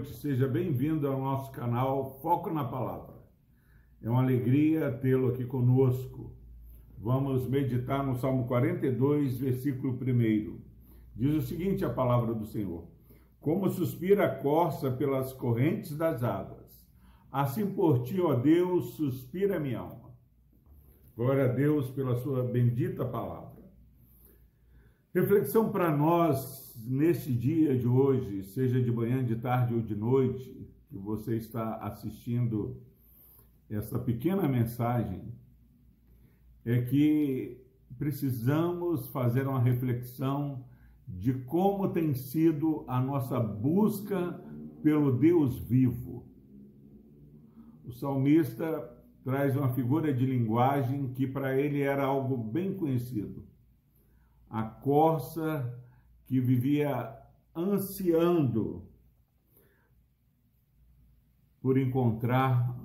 noite, seja bem-vindo ao nosso canal Foco na Palavra. É uma alegria tê-lo aqui conosco. Vamos meditar no Salmo 42, versículo 1. Diz o seguinte: a palavra do Senhor: Como suspira a corça pelas correntes das águas, assim por ti, ó Deus, suspira minha alma. Glória a Deus pela sua bendita palavra. Reflexão para nós neste dia de hoje, seja de manhã, de tarde ou de noite, que você está assistindo essa pequena mensagem, é que precisamos fazer uma reflexão de como tem sido a nossa busca pelo Deus vivo. O salmista traz uma figura de linguagem que para ele era algo bem conhecido a corça que vivia ansiando por encontrar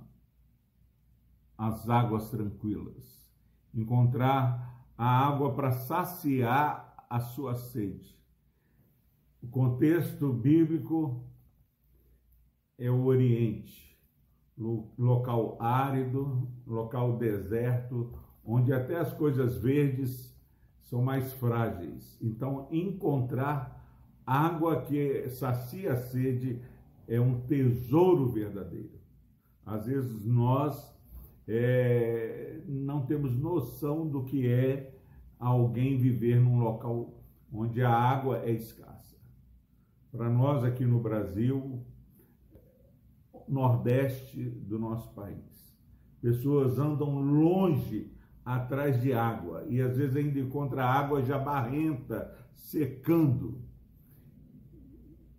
as águas tranquilas, encontrar a água para saciar a sua sede. O contexto bíblico é o Oriente, local árido, local deserto, onde até as coisas verdes são mais frágeis. Então, encontrar água que sacia a sede é um tesouro verdadeiro. Às vezes nós é, não temos noção do que é alguém viver num local onde a água é escassa. Para nós aqui no Brasil, nordeste do nosso país, pessoas andam longe atrás de água e às vezes ainda encontra água já barrenta, secando.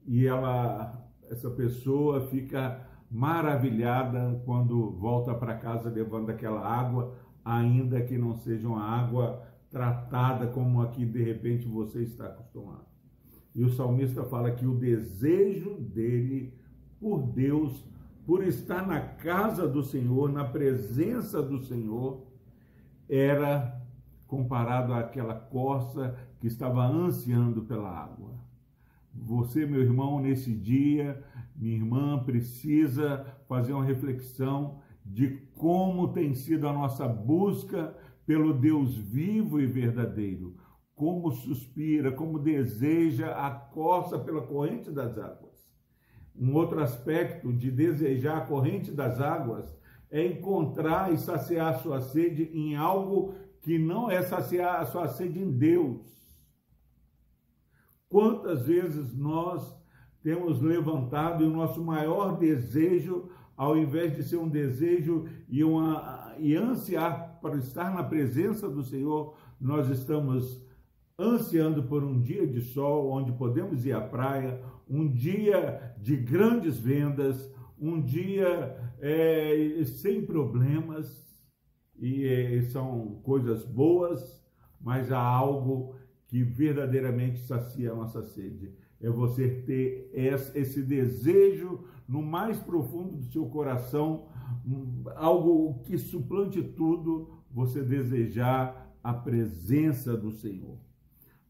E ela, essa pessoa fica maravilhada quando volta para casa levando aquela água, ainda que não seja uma água tratada como aqui de repente você está acostumado. E o salmista fala que o desejo dele por Deus, por estar na casa do Senhor, na presença do Senhor, era comparado àquela corça que estava ansiando pela água. Você, meu irmão, nesse dia, minha irmã, precisa fazer uma reflexão de como tem sido a nossa busca pelo Deus vivo e verdadeiro. Como suspira, como deseja a corça pela corrente das águas. Um outro aspecto de desejar a corrente das águas é encontrar e saciar a sua sede em algo que não é saciar a sua sede em Deus. Quantas vezes nós temos levantado e o nosso maior desejo, ao invés de ser um desejo e, uma, e ansiar para estar na presença do Senhor, nós estamos ansiando por um dia de sol onde podemos ir à praia, um dia de grandes vendas, um dia é, sem problemas, e é, são coisas boas, mas há algo que verdadeiramente sacia a nossa sede. É você ter esse desejo no mais profundo do seu coração, algo que suplante tudo, você desejar a presença do Senhor.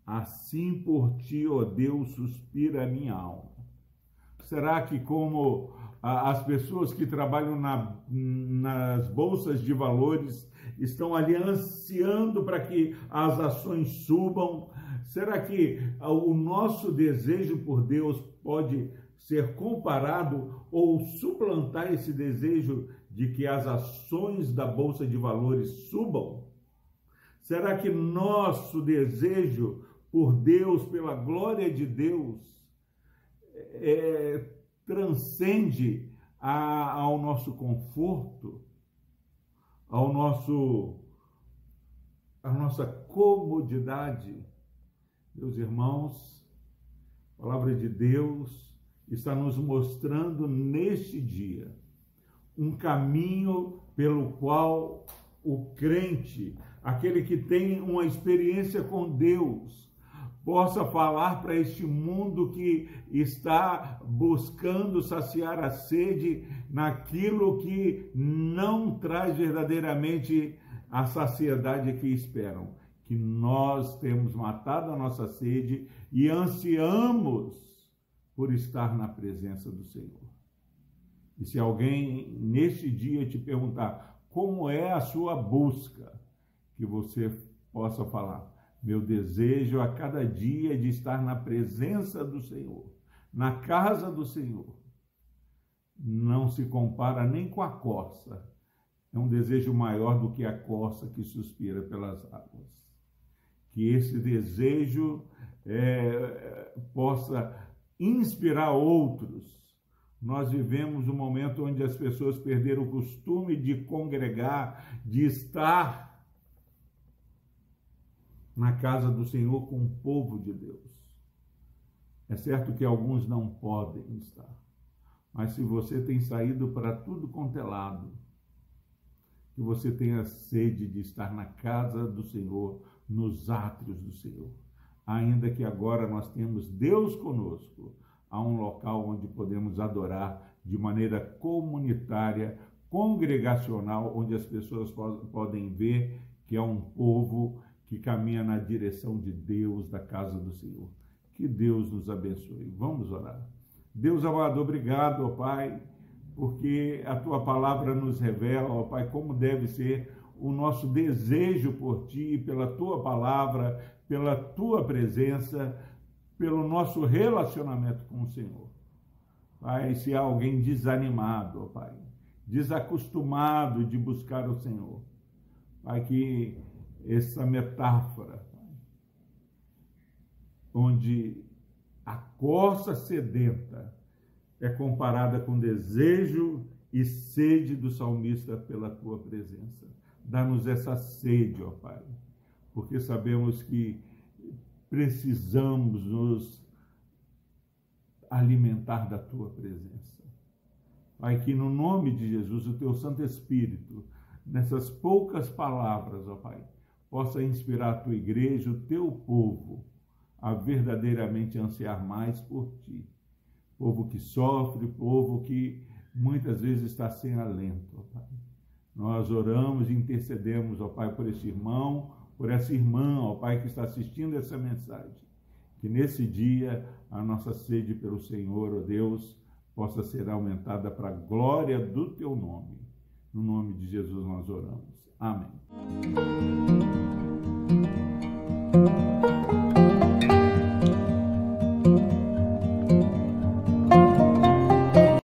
Assim por ti, ó Deus, suspira a minha alma. Será que como as pessoas que trabalham na, nas bolsas de valores estão ali ansiando para que as ações subam? Será que o nosso desejo por Deus pode ser comparado ou suplantar esse desejo de que as ações da bolsa de valores subam? Será que nosso desejo por Deus, pela glória de Deus, é, transcende a, ao nosso conforto, ao nosso, a nossa comodidade. Meus irmãos, a palavra de Deus está nos mostrando neste dia um caminho pelo qual o crente, aquele que tem uma experiência com Deus, possa falar para este mundo que está buscando saciar a sede naquilo que não traz verdadeiramente a saciedade que esperam. Que nós temos matado a nossa sede e ansiamos por estar na presença do Senhor. E se alguém neste dia te perguntar como é a sua busca, que você possa falar: meu desejo a cada dia é de estar na presença do Senhor, na casa do Senhor. Não se compara nem com a corça. É um desejo maior do que a corça que suspira pelas águas. Que esse desejo é, possa inspirar outros nós vivemos um momento onde as pessoas perderam o costume de congregar, de estar na casa do Senhor com o povo de Deus. É certo que alguns não podem estar, mas se você tem saído para tudo quanto é que você tenha sede de estar na casa do Senhor, nos átrios do Senhor. Ainda que agora nós temos Deus conosco, a um local onde podemos adorar de maneira comunitária, congregacional, onde as pessoas podem ver que é um povo que caminha na direção de Deus, da casa do Senhor. Que Deus nos abençoe. Vamos orar. Deus amado, obrigado, ó Pai, porque a tua palavra nos revela, ó Pai, como deve ser o nosso desejo por ti, pela tua palavra, pela tua presença pelo nosso relacionamento com o Senhor. Pai, se há alguém desanimado, ó Pai, desacostumado de buscar o Senhor, Pai, que essa metáfora, onde a corça sedenta é comparada com desejo e sede do salmista pela tua presença. Dá-nos essa sede, ó Pai, porque sabemos que precisamos nos alimentar da tua presença. Pai, que no nome de Jesus, o teu Santo Espírito, nessas poucas palavras, ó Pai, possa inspirar a tua igreja, o teu povo, a verdadeiramente ansiar mais por ti. Povo que sofre, povo que muitas vezes está sem alento, Pai. Nós oramos e intercedemos, ó Pai, por este irmão, por essa irmã, ó Pai, que está assistindo essa mensagem. Que nesse dia a nossa sede pelo Senhor, ó Deus, possa ser aumentada para a glória do teu nome. No nome de Jesus nós oramos. Amém. Thank you.